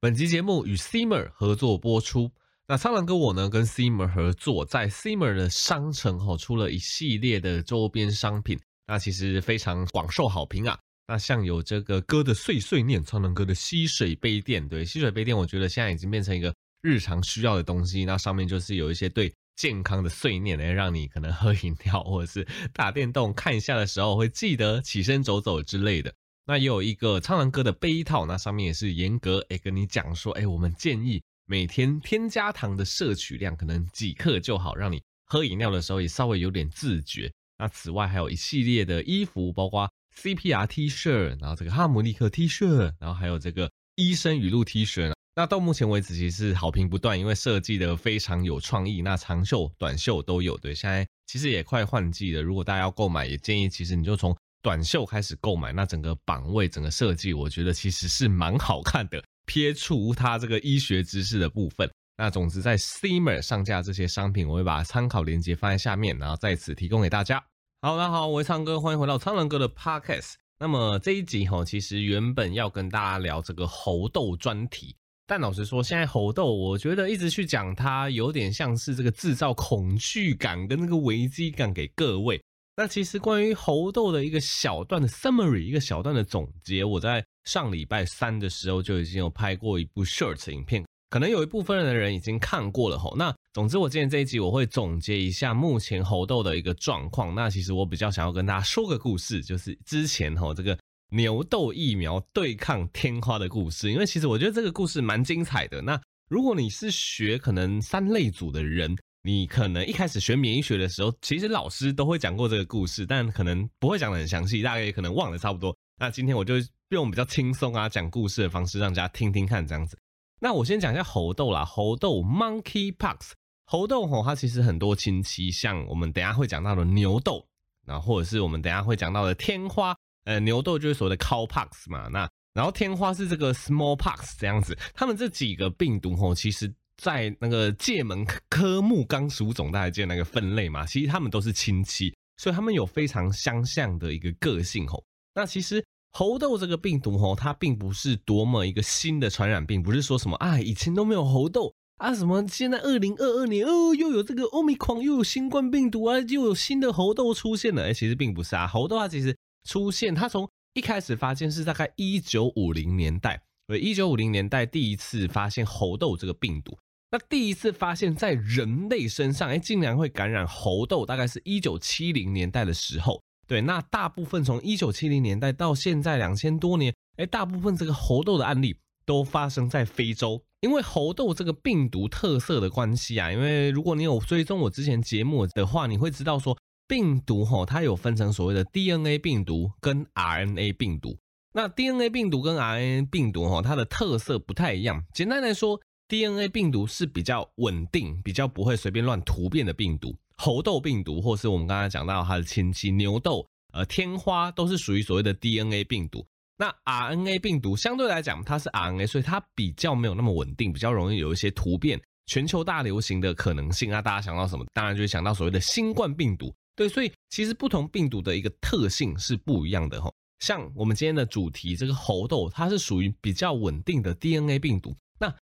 本集节目与 Simmer 合作播出。那苍狼哥我呢，跟 Simmer 合作，在 Simmer 的商城吼出了一系列的周边商品，那其实非常广受好评啊。那像有这个哥的碎碎念，苍狼哥的吸水杯垫，对，吸水杯垫，我觉得现在已经变成一个日常需要的东西。那上面就是有一些对健康的碎念，来让你可能喝饮料或者是打电动看一下的时候，会记得起身走走之类的。那也有一个苍蓝鸽的杯套，那上面也是严格诶跟你讲说，诶我们建议每天添加糖的摄取量可能几克就好，让你喝饮料的时候也稍微有点自觉。那此外还有一系列的衣服，包括 CPR T 恤，然后这个哈姆尼克 T 恤，然后还有这个医生语录 T 恤。那到目前为止其实好评不断，因为设计的非常有创意，那长袖、短袖都有。对，现在其实也快换季了，如果大家要购买，也建议其实你就从。短袖开始购买，那整个版位、整个设计，我觉得其实是蛮好看的。撇除它这个医学知识的部分，那总之在 Steamer 上架这些商品，我会把参考链接放在下面，然后在此提供给大家。好，大家好，我是苍哥，欢迎回到苍蓝鸽的 Podcast。那么这一集哈，其实原本要跟大家聊这个猴痘专题，但老实说，现在猴痘，我觉得一直去讲它，有点像是这个制造恐惧感跟那个危机感给各位。那其实关于猴痘的一个小段的 summary，一个小段的总结，我在上礼拜三的时候就已经有拍过一部 short 影片，可能有一部分的人已经看过了吼。那总之，我今天这一集我会总结一下目前猴痘的一个状况。那其实我比较想要跟大家说个故事，就是之前吼这个牛痘疫苗对抗天花的故事，因为其实我觉得这个故事蛮精彩的。那如果你是学可能三类组的人，你可能一开始学免疫学的时候，其实老师都会讲过这个故事，但可能不会讲得很详细，大概也可能忘了差不多。那今天我就用比较轻松啊讲故事的方式，让大家听听看这样子。那我先讲一下猴痘啦，猴痘 （Monkeypox）。猴痘吼，它其实很多亲戚，像我们等下会讲到的牛痘，然后或者是我们等下会讲到的天花。呃，牛痘就是所谓的 Cowpox 嘛，那然后天花是这个 Smallpox 这样子。他们这几个病毒吼，其实。在那个界门科目纲属种，大家记得那个分类嘛？其实他们都是亲戚，所以他们有非常相像的一个个性吼。那其实猴痘这个病毒吼，它并不是多么一个新的传染病，不是说什么啊以前都没有猴痘啊，什么现在二零二二年哦又有这个欧米狂，又有新冠病毒啊，又有新的猴痘出现了。哎，其实并不是啊，猴痘它其实出现，它从一开始发现是大概一九五零年代，对，一九五零年代第一次发现猴痘这个病毒。那第一次发现，在人类身上，哎，竟然会感染猴痘，大概是一九七零年代的时候。对，那大部分从一九七零年代到现在两千多年，哎，大部分这个猴痘的案例都发生在非洲。因为猴痘这个病毒特色的关系啊，因为如果你有追踪我之前节目的话，你会知道说，病毒吼，它有分成所谓的 DNA 病毒跟 RNA 病毒。那 DNA 病毒跟 RNA 病毒吼，它的特色不太一样。简单来说，DNA 病毒是比较稳定、比较不会随便乱突变的病毒，猴痘病毒或是我们刚才讲到它的亲戚牛痘、呃天花都是属于所谓的 DNA 病毒。那 RNA 病毒相对来讲它是 RNA，所以它比较没有那么稳定，比较容易有一些突变、全球大流行的可能性啊。大家想到什么？当然就会想到所谓的新冠病毒。对，所以其实不同病毒的一个特性是不一样的哈。像我们今天的主题这个猴痘，它是属于比较稳定的 DNA 病毒。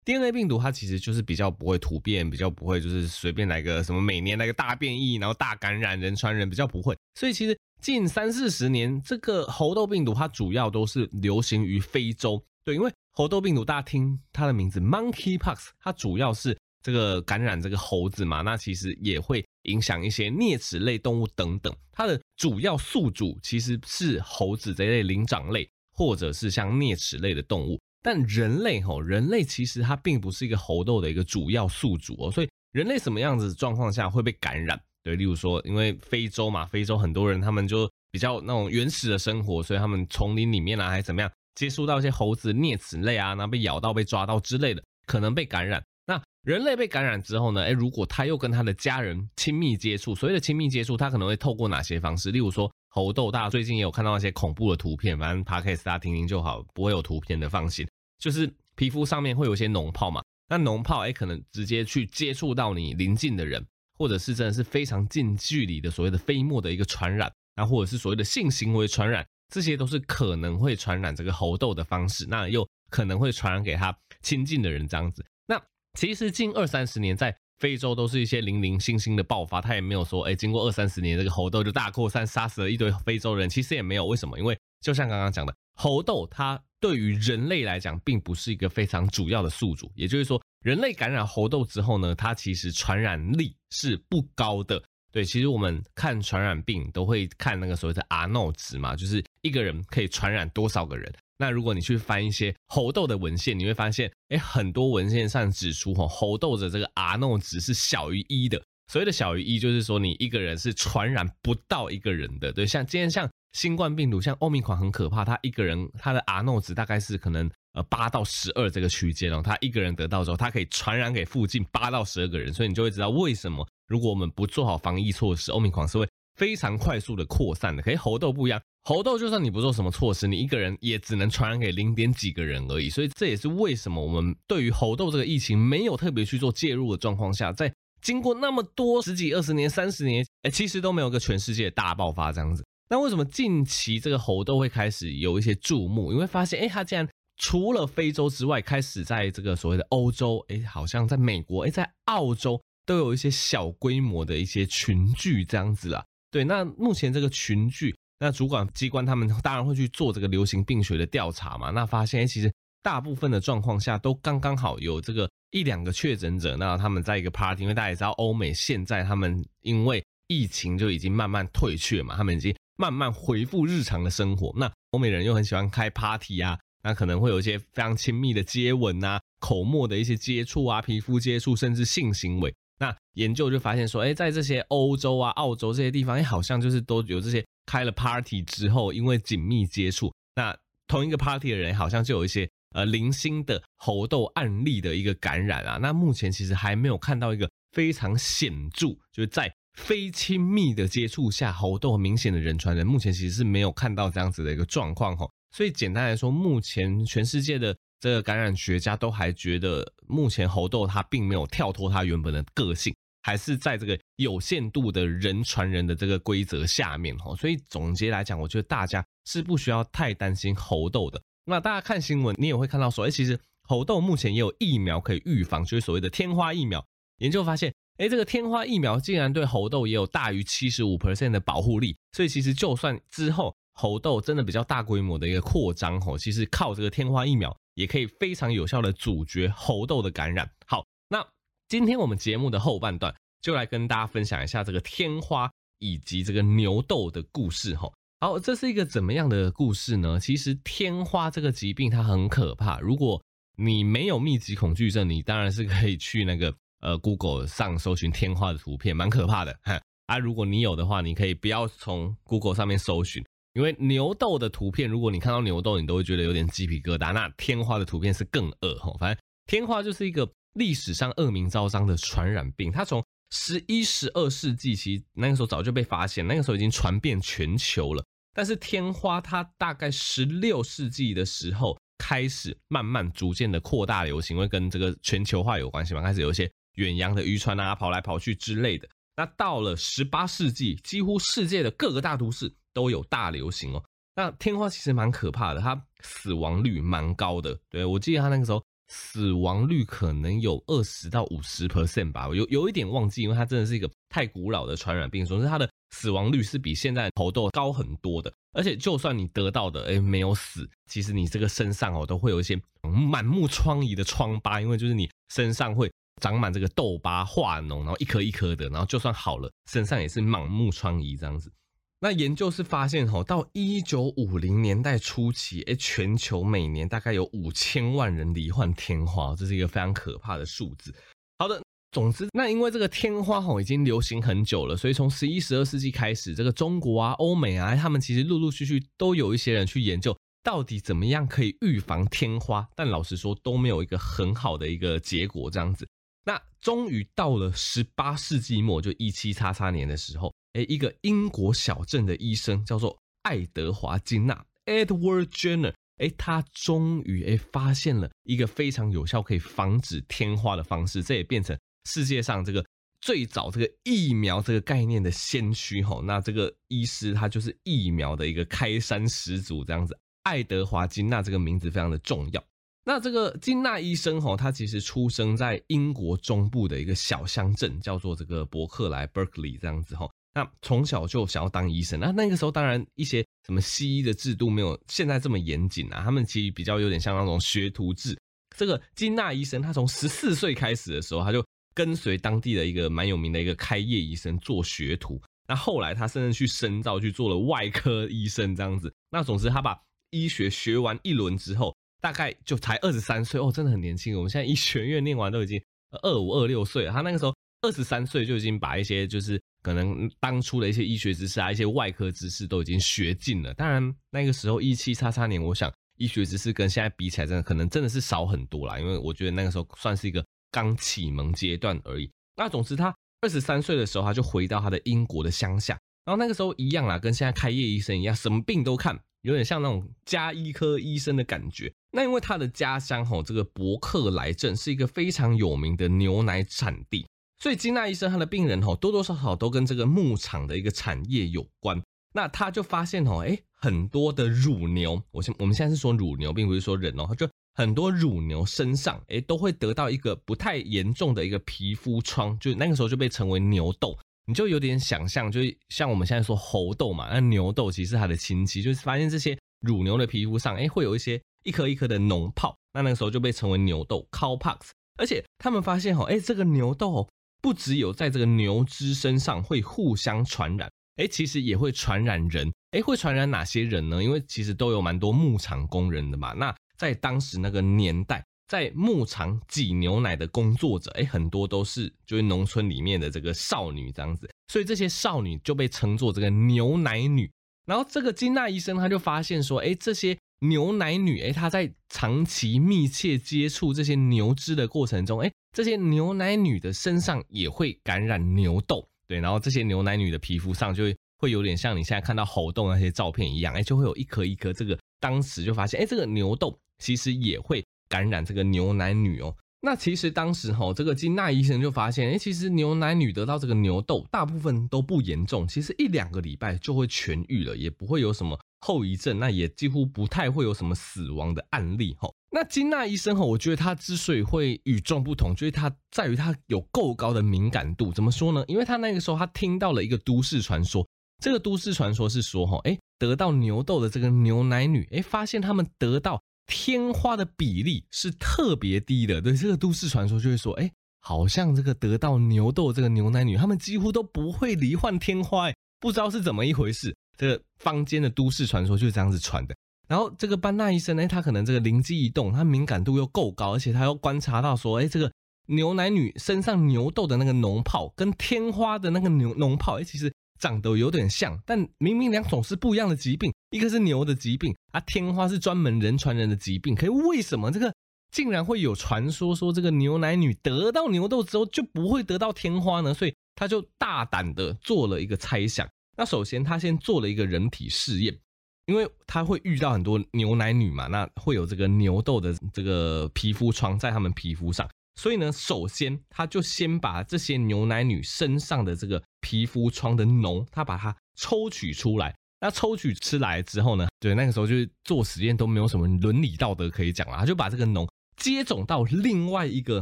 DNA 病毒它其实就是比较不会突变，比较不会就是随便来个什么每年来个大变异，然后大感染人传人，比较不会。所以其实近三四十年，这个猴痘病毒它主要都是流行于非洲。对，因为猴痘病毒大家听它的名字 Monkeypox，它主要是这个感染这个猴子嘛，那其实也会影响一些啮齿类动物等等。它的主要宿主其实是猴子这类灵长类，或者是像啮齿类的动物。但人类吼，人类其实它并不是一个猴痘的一个主要宿主哦，所以人类什么样子状况下会被感染？对，例如说，因为非洲嘛，非洲很多人他们就比较那种原始的生活，所以他们丛林里面啊，还是怎么样，接触到一些猴子啮齿类啊，然后被咬到、被抓到之类的，可能被感染。那人类被感染之后呢？诶，如果他又跟他的家人亲密接触，所谓的亲密接触，他可能会透过哪些方式？例如说。猴痘，大家最近也有看到那些恐怖的图片，反正 Podcast 大家听听就好，不会有图片的，放心。就是皮肤上面会有些脓泡嘛，那脓泡哎，可能直接去接触到你邻近的人，或者是真的是非常近距离的所谓的飞沫的一个传染，那或者是所谓的性行为传染，这些都是可能会传染这个猴痘的方式，那又可能会传染给他亲近的人这样子。那其实近二三十年在非洲都是一些零零星星的爆发，他也没有说，哎，经过二三十年这个猴痘就大扩散，杀死了一堆非洲人。其实也没有，为什么？因为就像刚刚讲的，猴痘它对于人类来讲，并不是一个非常主要的宿主。也就是说，人类感染猴痘之后呢，它其实传染力是不高的。对，其实我们看传染病都会看那个所谓的 R 0值嘛，就是一个人可以传染多少个人。那如果你去翻一些猴痘的文献，你会发现，哎，很多文献上指出，吼，猴痘的这个 R 0值是小于一的。所谓的小于一，就是说你一个人是传染不到一个人的。对，像今天像新冠病毒，像欧米狂很可怕，他一个人他的 R 0值大概是可能呃八到十二这个区间哦，他一个人得到之后，他可以传染给附近八到十二个人，所以你就会知道为什么如果我们不做好防疫措施，欧米狂是会非常快速的扩散的。可是猴痘不一样。猴痘就算你不做什么措施，你一个人也只能传染给零点几个人而已。所以这也是为什么我们对于猴痘这个疫情没有特别去做介入的状况下，在经过那么多十几、二十年、三十年，哎，其实都没有个全世界大爆发这样子。那为什么近期这个猴痘会开始有一些注目？因为发现，哎，它竟然除了非洲之外，开始在这个所谓的欧洲，哎，好像在美国，哎，在澳洲都有一些小规模的一些群聚这样子啊。对，那目前这个群聚。那主管机关他们当然会去做这个流行病学的调查嘛，那发现哎其实大部分的状况下都刚刚好有这个一两个确诊者，那他们在一个 party，因为大家也知道欧美现在他们因为疫情就已经慢慢退却嘛，他们已经慢慢恢复日常的生活。那欧美人又很喜欢开 party 啊，那可能会有一些非常亲密的接吻啊、口沫的一些接触啊、皮肤接触，甚至性行为。那研究就发现说，哎，在这些欧洲啊、澳洲这些地方，哎，好像就是都有这些。开了 party 之后，因为紧密接触，那同一个 party 的人好像就有一些呃零星的猴痘案例的一个感染啊。那目前其实还没有看到一个非常显著，就是在非亲密的接触下猴痘明显的人传人，目前其实是没有看到这样子的一个状况哈。所以简单来说，目前全世界的这个感染学家都还觉得，目前猴痘它并没有跳脱它原本的个性。还是在这个有限度的人传人的这个规则下面哈，所以总结来讲，我觉得大家是不需要太担心猴痘的。那大家看新闻，你也会看到说，哎，其实猴痘目前也有疫苗可以预防，就是所谓的天花疫苗。研究发现，哎，这个天花疫苗竟然对猴痘也有大于七十五 percent 的保护力。所以其实就算之后猴痘真的比较大规模的一个扩张吼，其实靠这个天花疫苗也可以非常有效的阻绝猴痘的感染。好，那。今天我们节目的后半段就来跟大家分享一下这个天花以及这个牛痘的故事吼。好，这是一个怎么样的故事呢？其实天花这个疾病它很可怕，如果你没有密集恐惧症，你当然是可以去那个呃 Google 上搜寻天花的图片，蛮可怕的哈。啊，如果你有的话，你可以不要从 Google 上面搜寻，因为牛痘的图片，如果你看到牛痘，你都会觉得有点鸡皮疙瘩。那天花的图片是更恶哈，反正天花就是一个。历史上恶名昭彰的传染病，它从十一、十二世纪其实那个时候早就被发现，那个时候已经传遍全球了。但是天花它大概十六世纪的时候开始慢慢逐渐的扩大流行，因为跟这个全球化有关系嘛，开始有一些远洋的渔船啊跑来跑去之类的。那到了十八世纪，几乎世界的各个大都市都有大流行哦。那天花其实蛮可怕的，它死亡率蛮高的。对，我记得它那个时候。死亡率可能有二十到五十 percent 吧，有有一点忘记，因为它真的是一个太古老的传染病，所以它的死亡率是比现在猴痘高很多的。而且就算你得到的，哎，没有死，其实你这个身上哦都会有一些满目疮痍的疮疤，因为就是你身上会长满这个痘疤化脓，然后一颗一颗的，然后就算好了，身上也是满目疮痍这样子。那研究是发现，吼，到一九五零年代初期，诶，全球每年大概有五千万人罹患天花，这是一个非常可怕的数字。好的，总之，那因为这个天花吼已经流行很久了，所以从十一、十二世纪开始，这个中国啊、欧美啊，他们其实陆陆续续都有一些人去研究，到底怎么样可以预防天花，但老实说都没有一个很好的一个结果，这样子。那终于到了十八世纪末，就一七叉叉年的时候。诶，一个英国小镇的医生叫做爱德华金纳 （Edward Jenner）。诶，他终于诶发现了一个非常有效可以防止天花的方式，这也变成世界上这个最早这个疫苗这个概念的先驱吼。那这个医师他就是疫苗的一个开山始祖，这样子。爱德华金纳这个名字非常的重要。那这个金纳医生哈，他其实出生在英国中部的一个小乡镇，叫做这个伯克莱 （Berkeley） 这样子哈。那从小就想要当医生，那那个时候当然一些什么西医的制度没有现在这么严谨啊，他们其实比较有点像那种学徒制。这个金纳医生他从十四岁开始的时候，他就跟随当地的一个蛮有名的一个开业医生做学徒。那后来他甚至去深造去做了外科医生这样子。那总之他把医学学完一轮之后。大概就才二十三岁哦，真的很年轻。我们现在医学院念完都已经二五二六岁了，他那个时候二十三岁就已经把一些就是可能当初的一些医学知识啊、一些外科知识都已经学尽了。当然那个时候一七叉叉年，我想医学知识跟现在比起来，真的可能真的是少很多啦。因为我觉得那个时候算是一个刚启蒙阶段而已。那总之他二十三岁的时候，他就回到他的英国的乡下，然后那个时候一样啦，跟现在开业医生一样，什么病都看。有点像那种家医科医生的感觉。那因为他的家乡吼，这个伯克莱镇是一个非常有名的牛奶产地，所以金纳医生他的病人吼多多少少都跟这个牧场的一个产业有关。那他就发现吼，哎，很多的乳牛，我现我们现在是说乳牛，并不是说人哦，就很多乳牛身上哎都会得到一个不太严重的一个皮肤疮，就那个时候就被称为牛痘。你就有点想象，就是像我们现在说猴痘嘛，那牛痘其实是它的亲戚，就是发现这些乳牛的皮肤上，哎，会有一些一颗一颗的脓泡，那那个时候就被称为牛痘 （cowpox）。而且他们发现，哈，哎，这个牛痘不只有在这个牛只身上会互相传染，哎，其实也会传染人。哎，会传染哪些人呢？因为其实都有蛮多牧场工人的嘛。那在当时那个年代。在牧场挤牛奶的工作者，哎，很多都是就是农村里面的这个少女这样子，所以这些少女就被称作这个牛奶女。然后这个金纳医生他就发现说，哎，这些牛奶女，哎，她在长期密切接触这些牛只的过程中，哎，这些牛奶女的身上也会感染牛痘，对，然后这些牛奶女的皮肤上就会会有点像你现在看到猴痘那些照片一样，哎，就会有一颗一颗。这个当时就发现，哎，这个牛痘其实也会。感染这个牛奶女哦，那其实当时哈，这个金纳医生就发现，哎，其实牛奶女得到这个牛痘，大部分都不严重，其实一两个礼拜就会痊愈了，也不会有什么后遗症，那也几乎不太会有什么死亡的案例哈。那金纳医生哈，我觉得他之所以会与众不同，就是他在于他有够高的敏感度。怎么说呢？因为他那个时候他听到了一个都市传说，这个都市传说是说哈，哎，得到牛痘的这个牛奶女，哎，发现他们得到。天花的比例是特别低的，对，这个都市传说就会说，哎，好像这个得到牛痘这个牛奶女，她们几乎都不会罹患天花，哎，不知道是怎么一回事。这个坊间的都市传说就是这样子传的。然后这个班纳医生呢，他可能这个灵机一动，他敏感度又够高，而且他又观察到说，哎，这个牛奶女身上牛痘的那个脓泡跟天花的那个牛脓泡，哎，其实。长得有点像，但明明两种是不一样的疾病，一个是牛的疾病啊，天花是专门人传人的疾病。可是为什么这个竟然会有传说说这个牛奶女得到牛痘之后就不会得到天花呢？所以他就大胆的做了一个猜想。那首先他先做了一个人体试验，因为他会遇到很多牛奶女嘛，那会有这个牛痘的这个皮肤疮在他们皮肤上。所以呢，首先他就先把这些牛奶女身上的这个皮肤疮的脓，他把它抽取出来。那抽取出来之后呢，对，那个时候就是做实验都没有什么伦理道德可以讲了，他就把这个脓接种到另外一个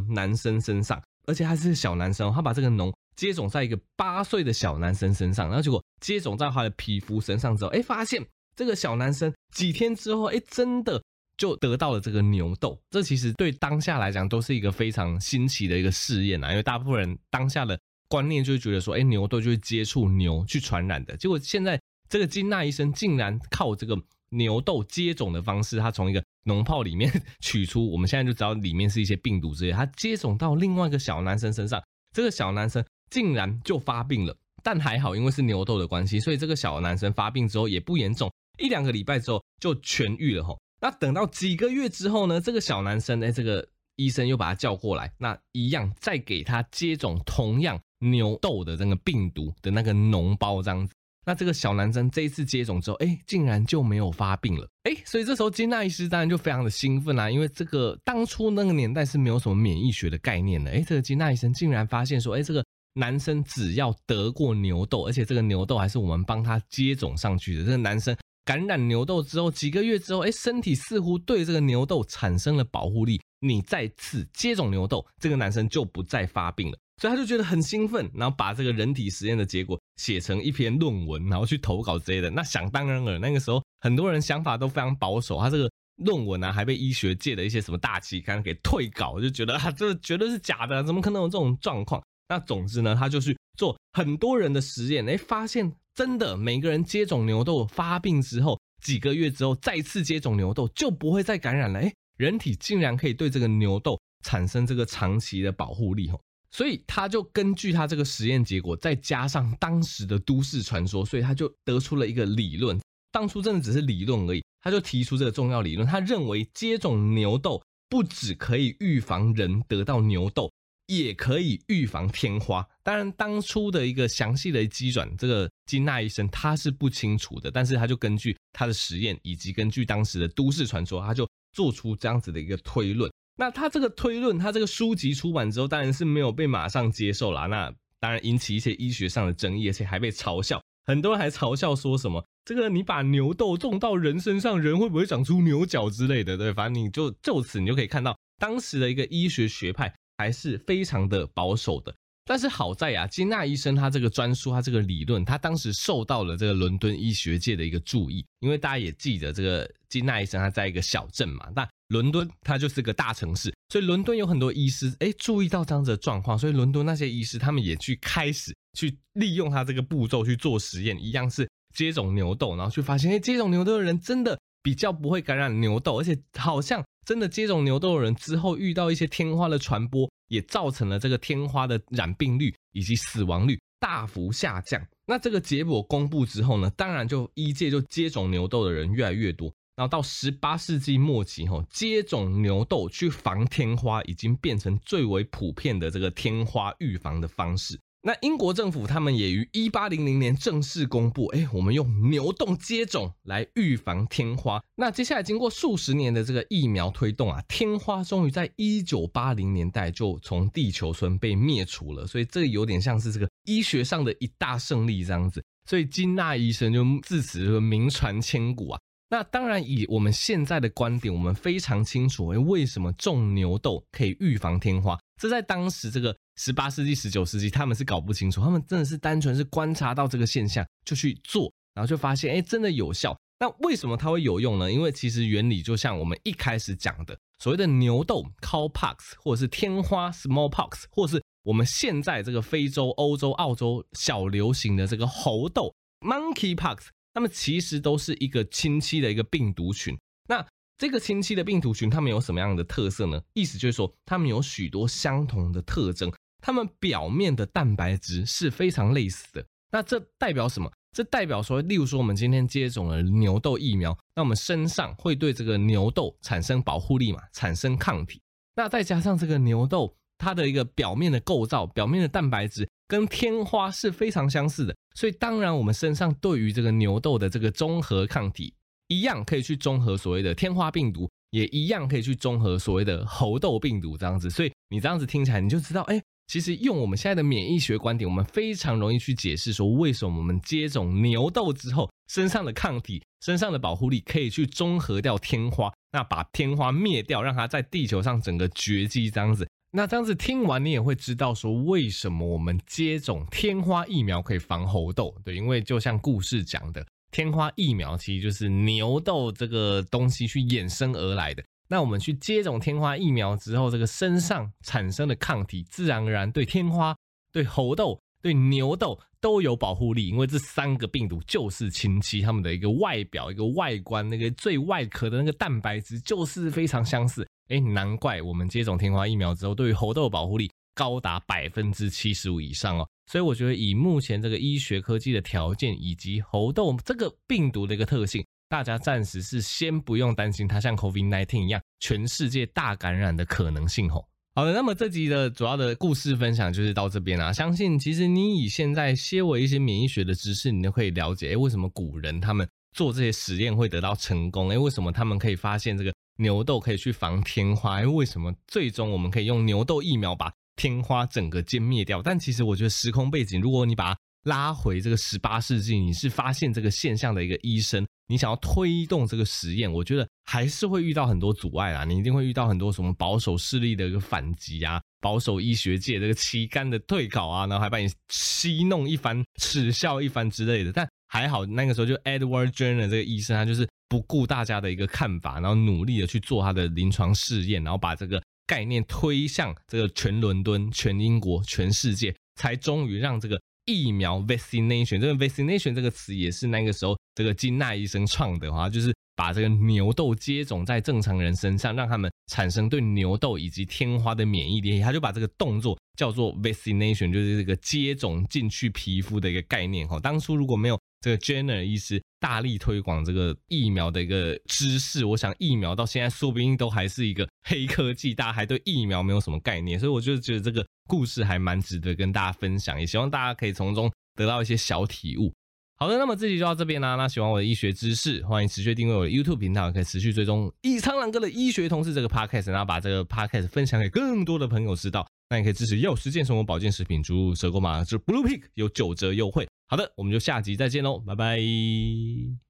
男生身上，而且他是小男生，他把这个脓接种在一个八岁的小男生身上，然后结果接种在他的皮肤身上之后，哎，发现这个小男生几天之后，哎，真的。就得到了这个牛痘，这其实对当下来讲都是一个非常新奇的一个试验啊，因为大部分人当下的观念就会觉得说，哎，牛痘就是接触牛去传染的。结果现在这个金纳医生竟然靠这个牛痘接种的方式，他从一个脓泡里面取出，我们现在就知道里面是一些病毒之类，他接种到另外一个小男生身上，这个小男生竟然就发病了。但还好，因为是牛痘的关系，所以这个小男生发病之后也不严重，一两个礼拜之后就痊愈了吼。那等到几个月之后呢？这个小男生，哎，这个医生又把他叫过来，那一样再给他接种同样牛痘的这个病毒的那个脓包这样子。那这个小男生这一次接种之后，哎，竟然就没有发病了。哎，所以这时候金纳医师当然就非常的兴奋啦，因为这个当初那个年代是没有什么免疫学的概念的。哎，这个金纳医生竟然发现说，哎，这个男生只要得过牛痘，而且这个牛痘还是我们帮他接种上去的，这个男生。感染牛痘之后几个月之后，哎，身体似乎对这个牛痘产生了保护力，你再次接种牛痘，这个男生就不再发病了。所以他就觉得很兴奋，然后把这个人体实验的结果写成一篇论文，然后去投稿之类的。那想当然了，那个时候很多人想法都非常保守，他这个论文啊还被医学界的一些什么大期刊给退稿，就觉得啊这绝对是假的，怎么可能有这种状况？那总之呢，他就去做很多人的实验，哎，发现真的每个人接种牛痘发病之后几个月之后再次接种牛痘就不会再感染了，哎，人体竟然可以对这个牛痘产生这个长期的保护力，吼。所以他就根据他这个实验结果，再加上当时的都市传说，所以他就得出了一个理论。当初真的只是理论而已，他就提出这个重要理论。他认为接种牛痘不只可以预防人得到牛痘，也可以预防天花。当然，当初的一个详细的机转，这个金纳医生他是不清楚的，但是他就根据他的实验以及根据当时的都市传说，他就做出这样子的一个推论。那他这个推论，他这个书籍出版之后，当然是没有被马上接受啦。那当然引起一些医学上的争议，而且还被嘲笑。很多人还嘲笑说什么：“这个你把牛痘种到人身上，人会不会长出牛角之类的？”对，反正你就就此你就可以看到，当时的一个医学学派还是非常的保守的。但是好在啊，金纳医生他这个专书，他这个理论，他当时受到了这个伦敦医学界的一个注意，因为大家也记得这个金纳医生他在一个小镇嘛，那。伦敦它就是个大城市，所以伦敦有很多医师哎，注意到这样子的状况，所以伦敦那些医师他们也去开始去利用他这个步骤去做实验，一样是接种牛痘，然后去发现哎，接种牛痘的人真的比较不会感染牛痘，而且好像真的接种牛痘的人之后遇到一些天花的传播，也造成了这个天花的染病率以及死亡率大幅下降。那这个结果公布之后呢，当然就医界就接种牛痘的人越来越多。然后到十八世纪末期，吼，接种牛痘去防天花已经变成最为普遍的这个天花预防的方式。那英国政府他们也于一八零零年正式公布，哎，我们用牛痘接种来预防天花。那接下来经过数十年的这个疫苗推动啊，天花终于在一九八零年代就从地球村被灭除了。所以这有点像是这个医学上的一大胜利这样子。所以金纳医生就自此就名传千古啊。那当然，以我们现在的观点，我们非常清楚，诶，为什么种牛痘可以预防天花？这在当时这个十八世纪、十九世纪，他们是搞不清楚，他们真的是单纯是观察到这个现象就去做，然后就发现，诶，真的有效。那为什么它会有用呢？因为其实原理就像我们一开始讲的，所谓的牛痘 （cowpox） 或者是天花 （smallpox），或是我们现在这个非洲、欧洲、澳洲小流行的这个猴痘 （monkeypox）。它们其实都是一个亲戚的一个病毒群。那这个亲戚的病毒群，它们有什么样的特色呢？意思就是说，它们有许多相同的特征，它们表面的蛋白质是非常类似的。那这代表什么？这代表说，例如说，我们今天接种了牛痘疫苗，那我们身上会对这个牛痘产生保护力嘛，产生抗体。那再加上这个牛痘，它的一个表面的构造，表面的蛋白质。跟天花是非常相似的，所以当然我们身上对于这个牛痘的这个中和抗体一样可以去中和所谓的天花病毒，也一样可以去中和所谓的猴痘病毒这样子。所以你这样子听起来，你就知道，哎，其实用我们现在的免疫学观点，我们非常容易去解释说，为什么我们接种牛痘之后，身上的抗体、身上的保护力可以去中和掉天花，那把天花灭掉，让它在地球上整个绝迹这样子。那这样子听完，你也会知道说，为什么我们接种天花疫苗可以防猴痘？对，因为就像故事讲的，天花疫苗其实就是牛痘这个东西去衍生而来的。那我们去接种天花疫苗之后，这个身上产生的抗体，自然而然对天花、对猴痘、对牛痘都有保护力，因为这三个病毒就是亲戚，他们的一个外表、一个外观，那个最外壳的那个蛋白质就是非常相似。哎，难怪我们接种天花疫苗之后，对于猴痘保护力高达百分之七十五以上哦。所以我觉得，以目前这个医学科技的条件，以及猴痘这个病毒的一个特性，大家暂时是先不用担心它像 COVID-19 一样全世界大感染的可能性吼。好的，那么这集的主要的故事分享就是到这边啦。相信其实你以现在些微一些免疫学的知识，你都可以了解，哎，为什么古人他们做这些实验会得到成功？哎，为什么他们可以发现这个？牛痘可以去防天花，哎为什么最终我们可以用牛痘疫苗把天花整个歼灭掉？但其实我觉得时空背景，如果你把它拉回这个十八世纪，你是发现这个现象的一个医生，你想要推动这个实验，我觉得还是会遇到很多阻碍啊，你一定会遇到很多什么保守势力的一个反击啊，保守医学界这个旗杆的退稿啊，然后还把你戏弄一番、耻笑一番之类的。但还好那个时候就 Edward Jenner 这个医生，他就是不顾大家的一个看法，然后努力的去做他的临床试验，然后把这个概念推向这个全伦敦、全英国、全世界，才终于让这个。疫苗 vaccination，这个 vaccination 这个词也是那个时候这个金奈医生创的哈，就是把这个牛痘接种在正常人身上，让他们产生对牛痘以及天花的免疫力。他就把这个动作叫做 vaccination，就是这个接种进去皮肤的一个概念。哈，当初如果没有这个 Jenner 医师大力推广这个疫苗的一个知识，我想疫苗到现在说不定都还是一个黑科技，大家还对疫苗没有什么概念。所以我就觉得这个。故事还蛮值得跟大家分享，也希望大家可以从中得到一些小体悟。好的，那么这集就到这边啦。那喜欢我的医学知识，欢迎持续订阅我的 YouTube 频道，可以持续追踪医苍狼哥的医学同事这个 Podcast，然后把这个 Podcast 分享给更多的朋友知道。那你可以支持药师健生活保健食品，输入折扣码是 Blue Pick 有九折优惠。好的，我们就下集再见喽，拜拜。